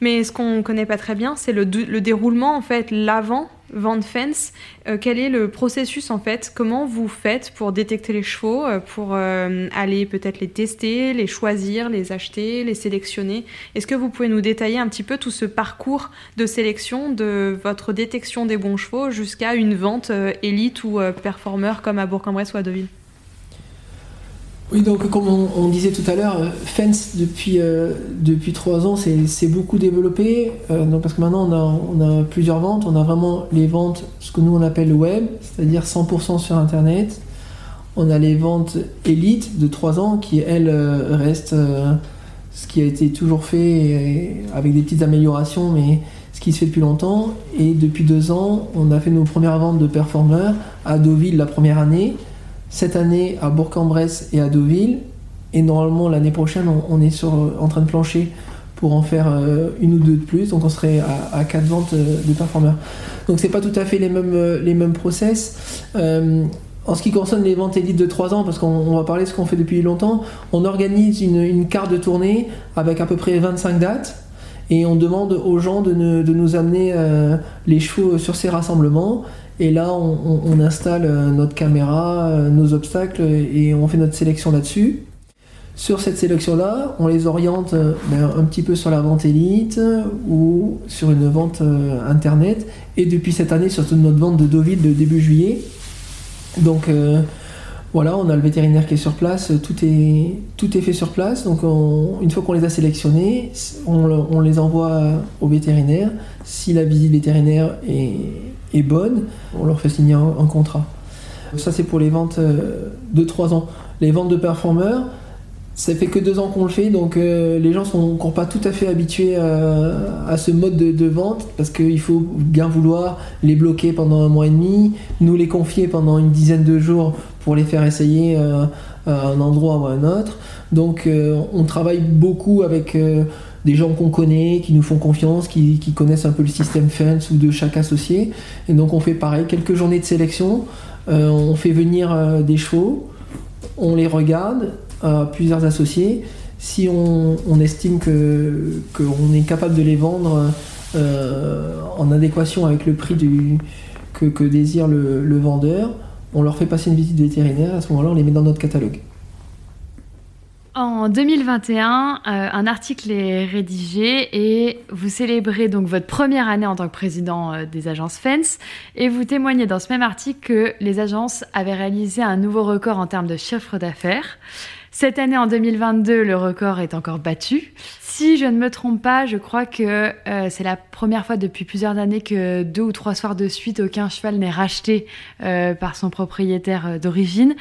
Speaker 2: Mais ce qu'on ne connaît pas très bien, c'est le, le, déroulement, en fait, l'avant Vente Fence. Euh, quel est le processus en fait? Comment vous faites pour détecter les chevaux, euh, pour euh, aller peut-être les tester, les choisir, les acheter, les sélectionner? Est-ce que vous pouvez nous détailler un petit peu tout ce parcours de sélection de votre détection des bons chevaux jusqu'à une vente élite ou performeur comme à Bourg-en-Bresse ou à Deauville?
Speaker 3: Oui, donc comme on, disait tout à l'heure, euh, Fence depuis, euh, depuis 3 ans c'est beaucoup développé. Euh, donc parce que maintenant on a, plusieurs ventes. On a vraiment les ventes, ce que nous on appelle le web, c'est-à-dire 100% sur Internet. On a les ventes élites de 3 ans qui elles restent ce qui a été toujours fait avec des petites améliorations, mais ce qui se fait depuis longtemps. Et depuis 2 ans, on a fait nos premières ventes de performeurs à Deauville la première année cette année à Bourg-en-Bresse et à Deauville. Et normalement, l'année prochaine, on, est sur, en train de plancher pour en faire euh, une ou deux de plus. Donc on serait à, quatre ventes euh, de performeurs. Donc c'est pas tout à fait les mêmes, euh, les mêmes process. en ce qui concerne les ventes élites de 3 ans, parce qu'on va parler de ce qu'on fait depuis longtemps, on organise une, carte de tournée avec à peu près 25 dates et on demande aux gens de nous amener les chevaux sur ces rassemblements et là, on, installe euh, notre caméra, euh, nos obstacles et on fait notre sélection là-dessus. Sur cette sélection-là, on les oriente euh, ben, un petit peu sur la vente élite ou sur une vente internet. Et depuis cette année, surtout notre vente de Deauville de début juillet. Donc voilà, on a le vétérinaire qui est sur place, tout est, tout est fait sur place. Donc une fois qu'on les a sélectionnés, on, on, les envoie au vétérinaire. Si la visite vétérinaire est, est bonne, on leur fait signer un, contrat. Ça, c'est pour les ventes euh, de 3 ans. Les ventes de performeurs, ça fait que 2 ans qu'on le fait, donc euh, les gens sont encore pas tout à fait habitués euh, à ce mode de, vente, parce qu'il faut bien vouloir les bloquer pendant un mois et demi, nous les confier pendant une dizaine de jours pour les faire essayer à un endroit ou à un autre. Donc on travaille beaucoup avec des gens qu'on connaît, qui nous font confiance, qui, connaissent un peu le système Fence ou de chaque associé. Et donc on fait pareil, quelques journées de sélection, euh, on fait venir euh, des chevaux, on les regarde à plusieurs associés. Si on, estime qu'on est capable de les vendre euh, en adéquation avec le prix que, désire le, le vendeur, on leur fait passer une visite vétérinaire, à ce moment-là on les met dans notre catalogue.
Speaker 1: En 2021, euh, un article est rédigé et vous célébrez donc votre première année en tant que président euh, des agences FENS et vous témoignez dans ce même article que les agences avaient réalisé un nouveau record en termes de chiffre d'affaires. Cette année, en 2022, le record est encore battu. Si je ne me trompe pas, je crois que euh, c'est la première fois depuis plusieurs années que deux ou trois soirs de suite, aucun cheval n'est racheté par son propriétaire d'origine.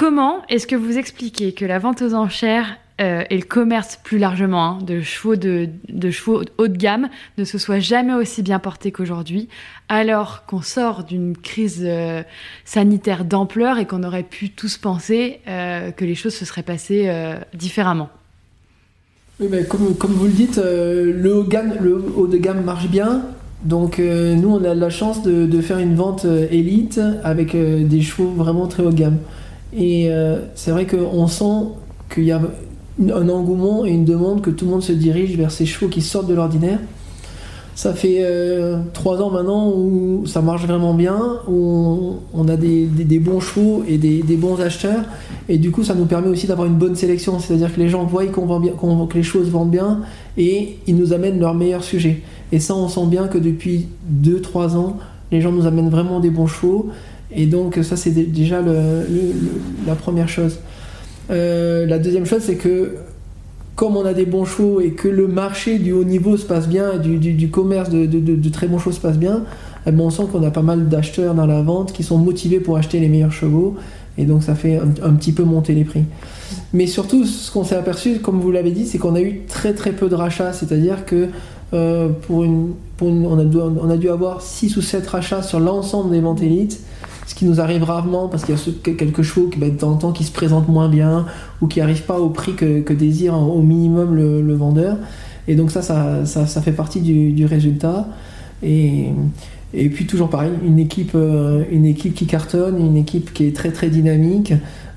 Speaker 1: Comment est-ce que vous expliquez que la vente aux enchères euh, et le commerce plus largement hein, de, chevaux de, chevaux haut de gamme ne se soit jamais aussi bien porté qu'aujourd'hui, alors qu'on sort d'une crise euh, sanitaire d'ampleur et qu'on aurait pu tous penser euh, que les choses se seraient passées différemment?
Speaker 3: Comme, vous le dites, le, haut de gamme marche bien. Donc nous, on a la chance de faire une vente élite avec des chevaux vraiment très haut de gamme. Et euh, c'est vrai qu'on sent qu'il y a un engouement et une demande que tout le monde se dirige vers ces chevaux qui sortent de l'ordinaire. Ça fait euh, trois ans maintenant où ça marche vraiment bien, où on, a des, bons chevaux et des, bons acheteurs, et du coup ça nous permet aussi d'avoir une bonne sélection, c'est-à-dire que les gens voient qu'on vend bien, que les choses vendent bien, et ils nous amènent leurs meilleurs sujets. Et ça on sent bien que depuis deux, trois ans, les gens nous amènent vraiment des bons chevaux, et donc ça c'est déjà la première chose. Euh, la deuxième chose c'est que comme on a des bons chevaux et que le marché du haut niveau se passe bien, du, du, commerce de, très bons chevaux se passe bien, eh ben, on sent qu'on a pas mal d'acheteurs dans la vente qui sont motivés pour acheter les meilleurs chevaux et donc ça fait un, petit peu monter les prix. Mais surtout, ce qu'on s'est aperçu, comme vous l'avez dit, c'est qu'on a eu très très peu de rachats, c'est-à-dire que euh, pour on, a on, a dû, avoir 6 ou 7 rachats sur l'ensemble des ventes élites ce qui nous arrive rarement parce qu'il y a quelques chevaux qui, ben, de temps en temps, qui se présentent moins bien ou qui n'arrivent pas au prix que, désire au minimum le, vendeur. Et donc ça ça, ça, fait partie du, résultat. Et, et, puis toujours pareil, une équipe, euh, une équipe qui cartonne, une équipe qui est très très dynamique,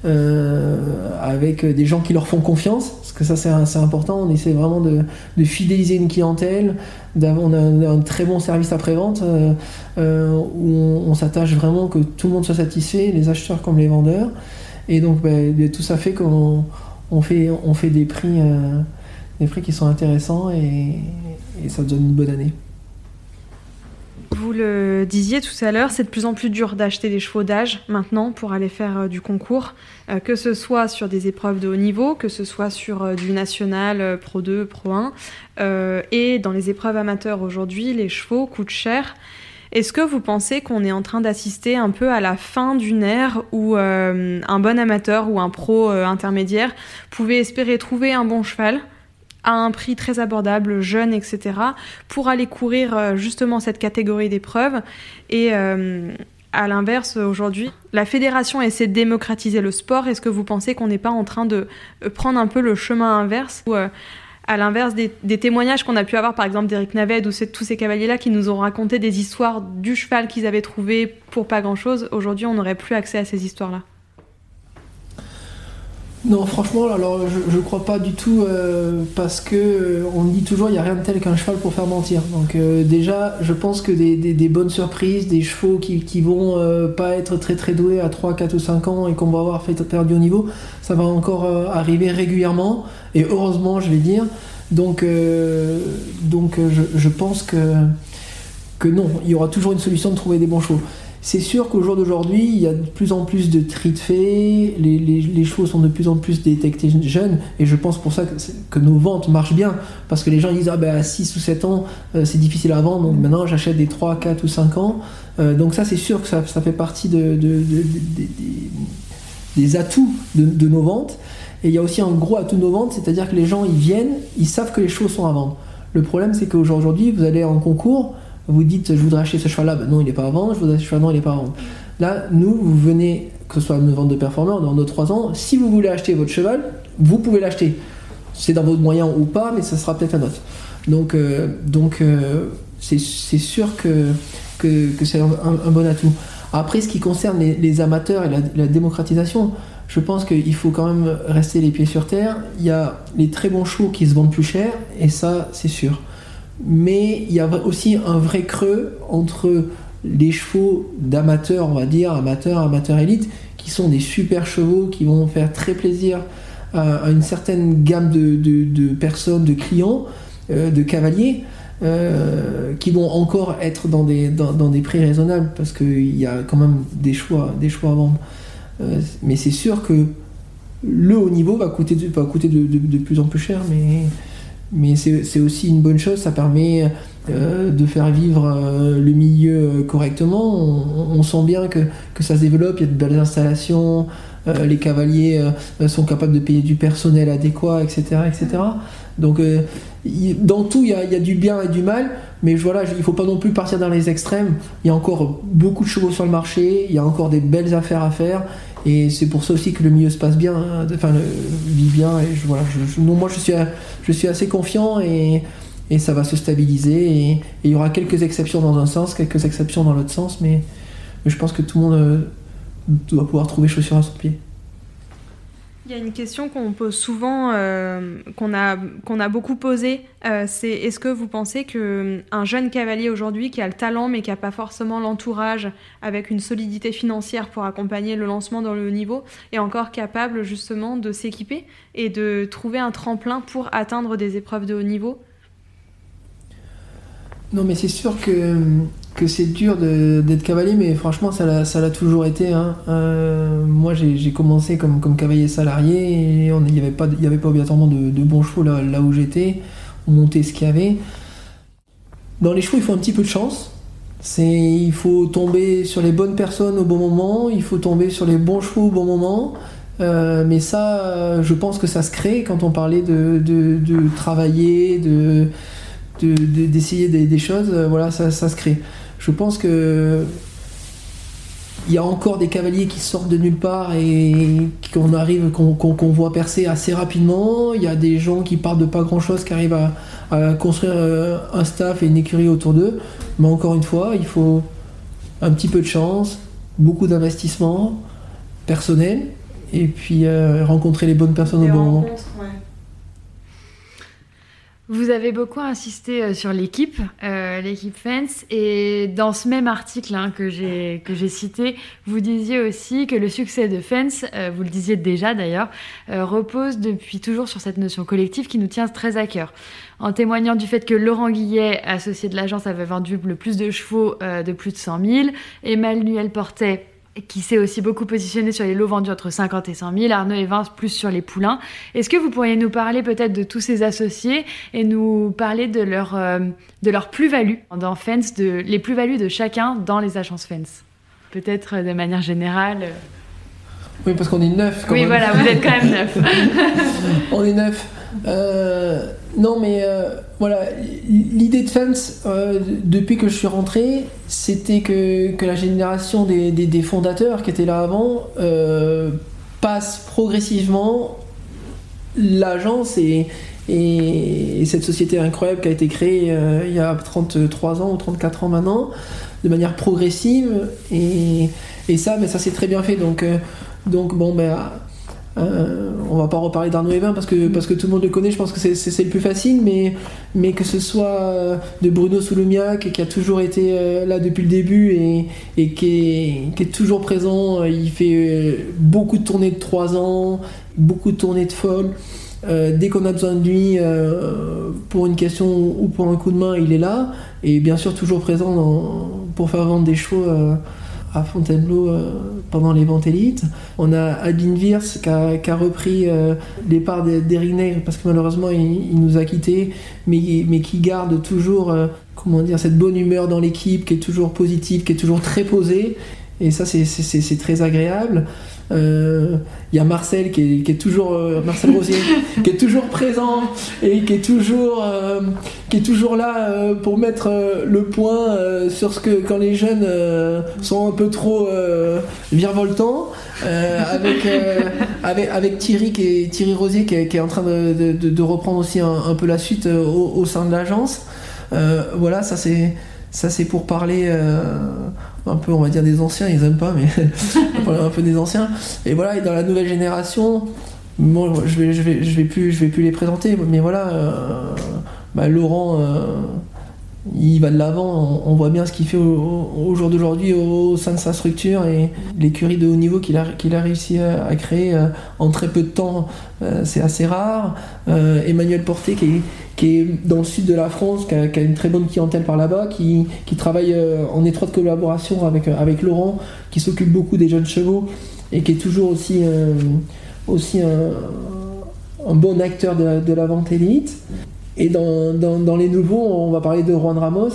Speaker 3: euh, avec des gens qui leur font confiance, parce que ça c'est important, on essaie vraiment de, de fidéliser une clientèle, on a un, très bon service après-vente euh, euh, où on, s'attache vraiment que tout le monde soit satisfait, les acheteurs comme les vendeurs. Et donc ben, tout ça fait qu'on on fait, on fait des, prix, euh, des prix qui sont intéressants et ça donne une bonne année.
Speaker 2: Vous le disiez tout à l'heure, c'est de plus en plus dur d'acheter des chevaux d'âge maintenant pour aller faire euh, du concours, euh, que ce soit sur des épreuves de haut niveau, que ce soit sur euh, du national Pro 2, Pro 1. et dans les épreuves amateurs aujourd'hui, les chevaux coûtent cher. Est-ce que vous pensez qu'on est en train d'assister un peu à la fin d'une ère où un bon amateur ou un pro intermédiaire pouvait espérer trouver un bon cheval? À un prix très abordable, jeune, etc., pour aller courir euh, justement cette catégorie d'épreuves. Et euh, à l'inverse, aujourd'hui, la fédération essaie de démocratiser le sport. Est-ce que vous pensez qu'on n'est pas en train de euh, prendre un peu le chemin inverse ou, à l'inverse des, témoignages qu'on a pu avoir, par exemple d'Eric Naved ou tous ces cavaliers-là qui nous ont raconté des histoires du cheval qu'ils avaient trouvé pour pas grand-chose, aujourd'hui on n'aurait plus accès à ces histoires-là?
Speaker 3: Non, franchement, alors je, ne crois pas du tout euh, parce que euh, on dit toujours il n'y a rien de tel qu'un cheval pour faire mentir. Donc euh, déjà, je pense que des, bonnes surprises, des chevaux qui, qui vont pas être très très doués à 3, 4 ou 5 ans et qu'on va avoir fait perdre au niveau, ça va encore arriver régulièrement et heureusement, je vais dire. Donc, je, pense que, que non, il y aura toujours une solution de trouver des bons chevaux. C'est sûr qu'au jour d'aujourd'hui, il y a de plus en plus de tri de faits, les, les, chevaux sont de plus en plus détectés jeunes, et je pense pour ça que, nos ventes marchent bien, parce que les gens disent ah ben à 6 ou 7 ans euh, c'est difficile à vendre, donc maintenant j'achète des 3, 4 ou 5 ans. Euh, donc ça c'est sûr que ça, fait partie de, des atouts de, nos ventes. Et il y a aussi un gros atout de nos ventes, c'est-à-dire que les gens ils viennent, ils savent que les chevaux sont à vendre. Le problème c'est qu'aujourd'hui vous allez en concours, vous dites je voudrais acheter ce cheval-là, ben non il n'est pas à vendre, je voudrais acheter ce cheval-là, il n'est pas à vendre. Là, nous, vous venez, que ce soit une vente de performance, dans nos 3 ans, si vous voulez acheter votre cheval, vous pouvez l'acheter. C'est dans votre moyen ou pas, mais ça sera peut-être un autre. Donc, euh, donc euh, c'est sûr que, que, c'est un, bon atout. Après, ce qui concerne les, amateurs et la, la, démocratisation, je pense qu'il faut quand même rester les pieds sur terre. Il y a les très bons chevaux qui se vendent plus cher, et ça, c'est sûr mais il y a aussi un vrai creux entre les chevaux d'amateurs, on va dire, amateurs, amateurs élites, qui sont des super chevaux qui vont faire très plaisir à, une certaine gamme de, personnes, de clients, de cavaliers. qui vont encore être dans des, prix raisonnables parce qu'il y a quand même des choix, des choix à vendre. mais c'est sûr que le haut niveau va coûter de, plus en plus cher, mais, mais c'est aussi une bonne chose, ça permet euh, de faire vivre euh, le milieu correctement. On, sent bien que, ça se développe, il y a de belles installations, euh, les cavaliers sont capables de payer du personnel adéquat, etc. etc. Donc dans tout, il y, a, du bien et du mal, mais voilà, il ne faut pas non plus partir dans les extrêmes. Il y a encore beaucoup de chevaux sur le marché, il y a encore des belles affaires à faire, et c'est pour ça aussi que le milieu se passe bien, hein, enfin, vit bien. Et voilà, moi, je suis, je suis assez confiant et ça va se stabiliser. Et, il y aura quelques exceptions dans un sens, quelques exceptions dans l'autre sens, mais, je pense que tout le monde euh, doit pouvoir trouver chaussures à son pied.
Speaker 2: Il y a une question qu'on pose souvent, euh, qu'on a, beaucoup posée, euh, c'est est-ce que vous pensez qu'un jeune cavalier aujourd'hui qui a le talent mais qui n'a pas forcément l'entourage avec une solidité financière pour accompagner le lancement dans le haut niveau est encore capable justement de s'équiper et de trouver un tremplin pour atteindre des épreuves de haut niveau?
Speaker 3: Non, mais c'est sûr que, c'est dur d'être cavalier, mais franchement, ça l'a toujours été. Hein. Euh, moi, j'ai commencé comme, cavalier salarié et il n'y avait, pas, avait pas obligatoirement de, bons chevaux là, où j'étais. On montait ce qu'il y avait. Dans les chevaux, il faut un petit peu de chance. Il faut tomber sur les bonnes personnes au bon moment, il faut tomber sur les bons chevaux au bon moment. Euh, mais ça, je pense que ça se crée quand on parlait de travailler, de, d'essayer des, choses, euh, voilà, ça, se crée. Je pense que il y a encore des cavaliers qui sortent de nulle part et qu'on arrive, qu'on voit percer assez rapidement. Il y a des gens qui partent de pas grand chose, qui arrivent à, construire euh, un staff et une écurie autour d'eux. Mais encore une fois, il faut un petit peu de chance, beaucoup d'investissement personnel et puis euh, rencontrer les bonnes personnes au bon moment.
Speaker 1: Vous avez beaucoup insisté euh, sur l'équipe, euh, l'équipe Fence, et dans ce même article hein, que j'ai cité, vous disiez aussi que le succès de Fence, euh, vous le disiez déjà d'ailleurs, repose depuis toujours sur cette notion collective qui nous tient très à cœur. En témoignant du fait que Laurent Guillet, associé de l'agence, avait vendu le plus de chevaux de plus de 100 000, Emmanuel Portet qui s'est aussi beaucoup positionné sur les lots vendus entre 50 et 100 000, Arnaud Evans plus sur les poulains. Est-ce que vous pourriez nous parler peut-être de tous ces associés et nous parler de leur, euh, de leur plus-value dans Fence, de, les plus-values de chacun dans les agences Fence? Peut-être euh, de manière générale euh.
Speaker 3: Oui, parce qu'on est neuf.
Speaker 1: oui, voilà, vous êtes quand même neuf.
Speaker 3: On est neuf. Non, mais voilà, l'idée de Fence, euh, depuis que je suis rentré, c'était que, la génération des, fondateurs qui étaient là avant euh, passe progressivement l'agence et, et, cette société incroyable qui a été créée euh, il y a 33 ans ou 34 ans maintenant, de manière progressive. Et, ça, mais ça s'est très bien fait. Donc, donc bon, ben euh, on va pas reparler d'Arnaud Evin parce que, parce que tout le monde le connaît, je pense que c'est le plus facile, mais, mais que ce soit euh, de Bruno Souloumiac qui a toujours été euh, là depuis le début et, et qui, est, toujours présent, il fait beaucoup de tournées de 3 ans, beaucoup de tournées de folle. dès qu'on a besoin de lui pour une question ou pour un coup de main, il est là et bien sûr toujours présent pour faire vendre des chevaux à Fontainebleau euh, pendant les ventes élites. On a Albin Virs qui a, repris euh, les parts d'Eric parce que malheureusement il, nous a quittés, mais, mais qui garde toujours euh, comment dire, cette bonne humeur dans l'équipe, qui est toujours positive, qui est toujours très posée. Et ça, c'est très agréable. Il euh, y a Marcel qui est, toujours euh, Marcel Rosier qui est toujours présent et qui est toujours euh, qui est toujours là pour mettre le point sur ce que quand les jeunes sont un peu trop virevoltants avec, avec, avec Thierry qui est, Thierry Rosier qui est, en train de, reprendre aussi un, peu la suite au, sein de l'agence. Voilà ça c'est ça c'est pour parler un peu, on va dire, des anciens, ils aiment pas, mais un peu des anciens. Et voilà, et dans la nouvelle génération, bon, je vais, je vais, je vais plus, je vais plus les présenter, mais voilà, euh, bah, Laurent, euh, il va de l'avant. On, voit bien ce qu'il fait au, jour d'aujourd'hui au, sein de sa structure et l'écurie de haut niveau qu'il a, qu'il a réussi à, créer euh, en très peu de temps, euh, c'est assez rare. Euh, Emmanuel Porté, qui est, dans le sud de la France, qui a, une très bonne clientèle par là-bas, qui, qui travaille en étroite collaboration avec, avec Laurent, qui s'occupe beaucoup des jeunes chevaux et qui est toujours aussi, aussi un, bon acteur de la vente élite. Et dans, dans, les nouveaux, on va parler de Juan Ramos.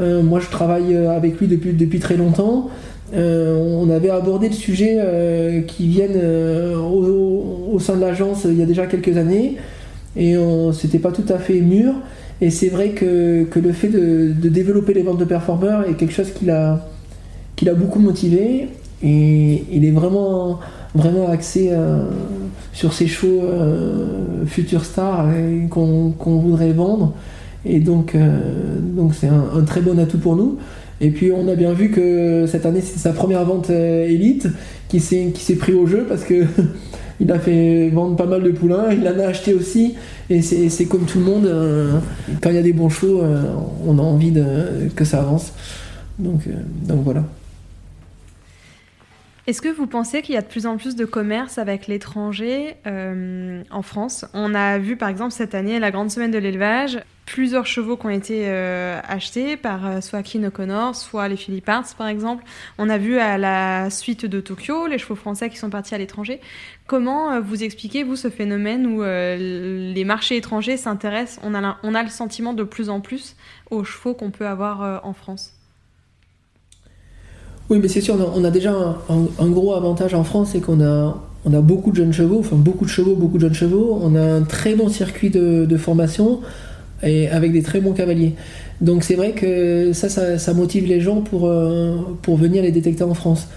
Speaker 3: Euh, moi, je travaille euh, avec lui depuis, depuis très longtemps. Euh, on avait abordé le sujet qui viennent au, sein de l'agence il y a déjà quelques années et c'était pas tout à fait mûr. Et c'est vrai que, que, le fait de, de, développer les ventes de performeurs est quelque chose qui l'a beaucoup motivé et il est vraiment, vraiment axé sur ces chevaux euh, futurs stars qu'on voudrait vendre. Et donc, euh, donc c'est un, très bon atout pour nous. Et puis on a bien vu que cette année c'est sa première vente euh, élite qui s'est pris au jeu parce que il a fait vendre pas mal de poulains, il en a acheté aussi. Et c'est comme tout le monde, quand il y a des bons chevaux, on a envie que ça avance. Donc, donc voilà.
Speaker 2: Est-ce que vous pensez qu'il y a de plus en plus de commerce avec l'étranger euh, en France? On a vu par exemple cette année la grande semaine de l'élevage, plusieurs chevaux qui ont été euh, achetés par euh, soit Kin O'Connor, soit les Philippe par exemple. On a vu à la suite de Tokyo les chevaux français qui sont partis à l'étranger. Comment vous expliquez, vous, ce phénomène où les marchés étrangers s'intéressent? On a, on a le sentiment de plus en plus aux chevaux qu'on peut avoir en France
Speaker 3: oui, mais c'est sûr, on a déjà un, gros avantage en France, c'est qu'on a, on a beaucoup de jeunes chevaux, enfin beaucoup de chevaux, beaucoup de jeunes chevaux. On a un très bon circuit de, formation et avec des très bons cavaliers. Donc c'est vrai que ça, ça, motive les gens pour, euh, pour venir les détecter en France.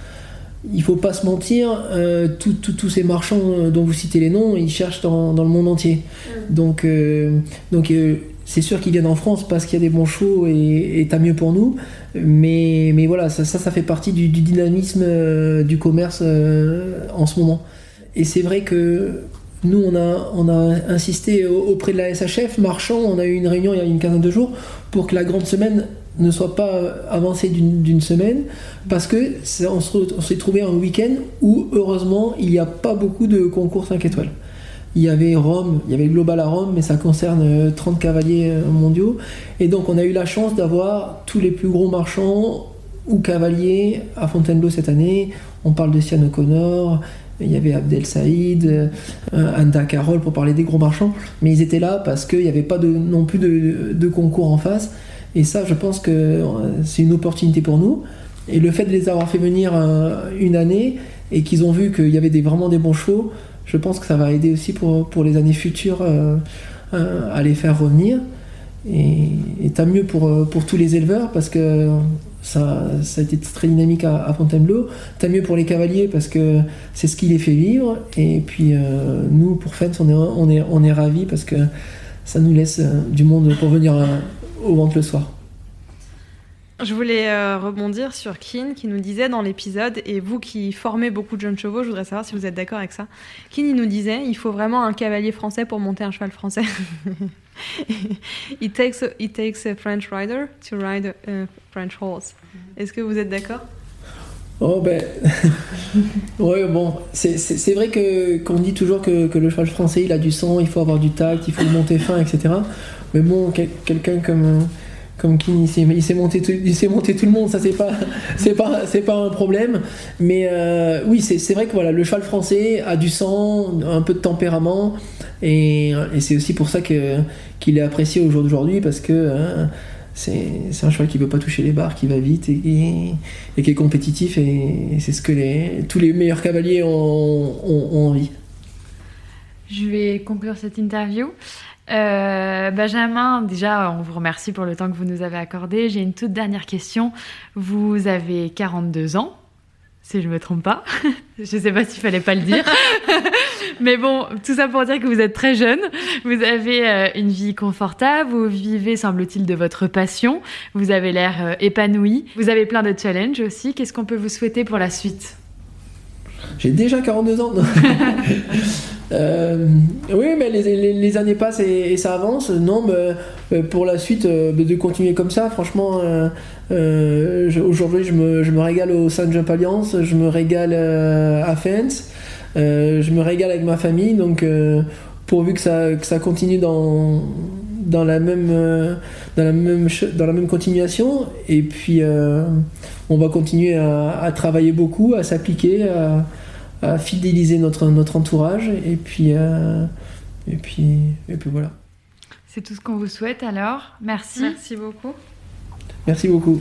Speaker 3: Il faut pas se mentir, euh, tous ces marchands euh, dont vous citez les noms, ils cherchent dans, le monde entier. Mm. Donc, donc c'est sûr qu'ils viennent en France parce qu'il y a des bons chevaux et, et mieux pour nous. Mais, mais voilà, ça, ça, fait partie du, dynamisme euh, du commerce euh, en ce moment. Et c'est vrai que nous, on a, insisté auprès de la SHF, marchand, on a eu une réunion il y a une quinzaine de jours pour que la grande semaine ne soit pas avancée d'une semaine, parce que on s'est trouvé un week-end où, heureusement, il n'y a pas beaucoup de concours 5 étoiles. Il y avait Rome, il y avait Global à Rome, mais ça concerne 30 euh, cavaliers euh, mondiaux. Et donc on a eu la chance d'avoir tous les plus gros marchands ou cavaliers à Fontainebleau cette année. On parle de Sian O'Connor, il y avait Abdel Saïd, euh, Anda Carroll pour parler des gros marchands, mais ils étaient là parce qu'il n'y avait pas non plus de, concours en face. Et ça, je pense que c'est une opportunité pour nous. Et le fait de les avoir fait venir une année et qu'ils ont vu qu'il y avait des, vraiment des bons chevaux, je pense que ça va aider aussi pour, les années futures euh, euh, à les faire revenir. Et, tant mieux pour, euh, pour tous les éleveurs parce que ça, ça a été très dynamique à, Fontainebleau. Tant mieux pour les cavaliers parce que c'est ce qui les fait vivre. Et puis nous, pour Fence, on est, on, est, on est ravis parce que ça nous laisse du monde pour venir au ventre le soir.
Speaker 2: Je voulais euh, rebondir sur Kin qui nous disait dans l'épisode, et vous qui formez beaucoup de jeunes chevaux, je voudrais savoir si vous êtes d'accord avec ça. Il nous disait, il faut vraiment un cavalier français pour monter un cheval français. it, takes a, it takes a French rider to ride a French horse. Est-ce que vous êtes d'accord?
Speaker 3: Oh ben, ouais bon, c'est vrai que qu'on dit toujours que, que, le cheval français il a du sang, il faut avoir du tact, il faut le monter fin, etc. Mais bon, quelqu'un comme comme qui il s'est monté tout, le monde ça c'est pas un problème. Mais euh, oui c'est vrai que le cheval français a du sang un peu de tempérament. Et, c'est aussi pour ça qu'il est apprécié au jour d'aujourd'hui parce que hein, c'est un cheval qui veut pas toucher les barres qui va vite et, qui est compétitif et, c'est ce que tous les meilleurs cavaliers ont envie.
Speaker 1: Je vais conclure cette interview euh, Benjamin, déjà, on vous remercie pour le temps que vous nous avez accordé. J'ai une toute dernière question. Vous avez 42 ans, si je ne me trompe pas. je ne sais pas s'il fallait pas le dire. Mais bon, tout ça pour dire que vous êtes très jeune. Vous avez euh, une vie confortable. Vous vivez, semble-t-il, de votre passion. Vous avez l'air euh, épanoui. Vous avez plein de challenges aussi. Qu'est-ce qu'on peut vous souhaiter pour la suite?
Speaker 3: J'ai déjà 42 ans. oui, mais les, années passent et, ça avance. Non, mais, pour la suite, de continuer comme ça, franchement, aujourd'hui, je me, régale au Saint Jump Alliance, je me régale à Fence, je me régale avec ma famille. Donc, pourvu que ça, continue dans, la même, dans, la même, dans la même continuation. Et puis, on va continuer à, travailler beaucoup, à s'appliquer, à, fidéliser notre, notre entourage. Et puis, et puis, et puis voilà.
Speaker 1: C'est tout ce qu'on vous souhaite alors. Merci.
Speaker 4: Merci beaucoup.
Speaker 3: Merci beaucoup.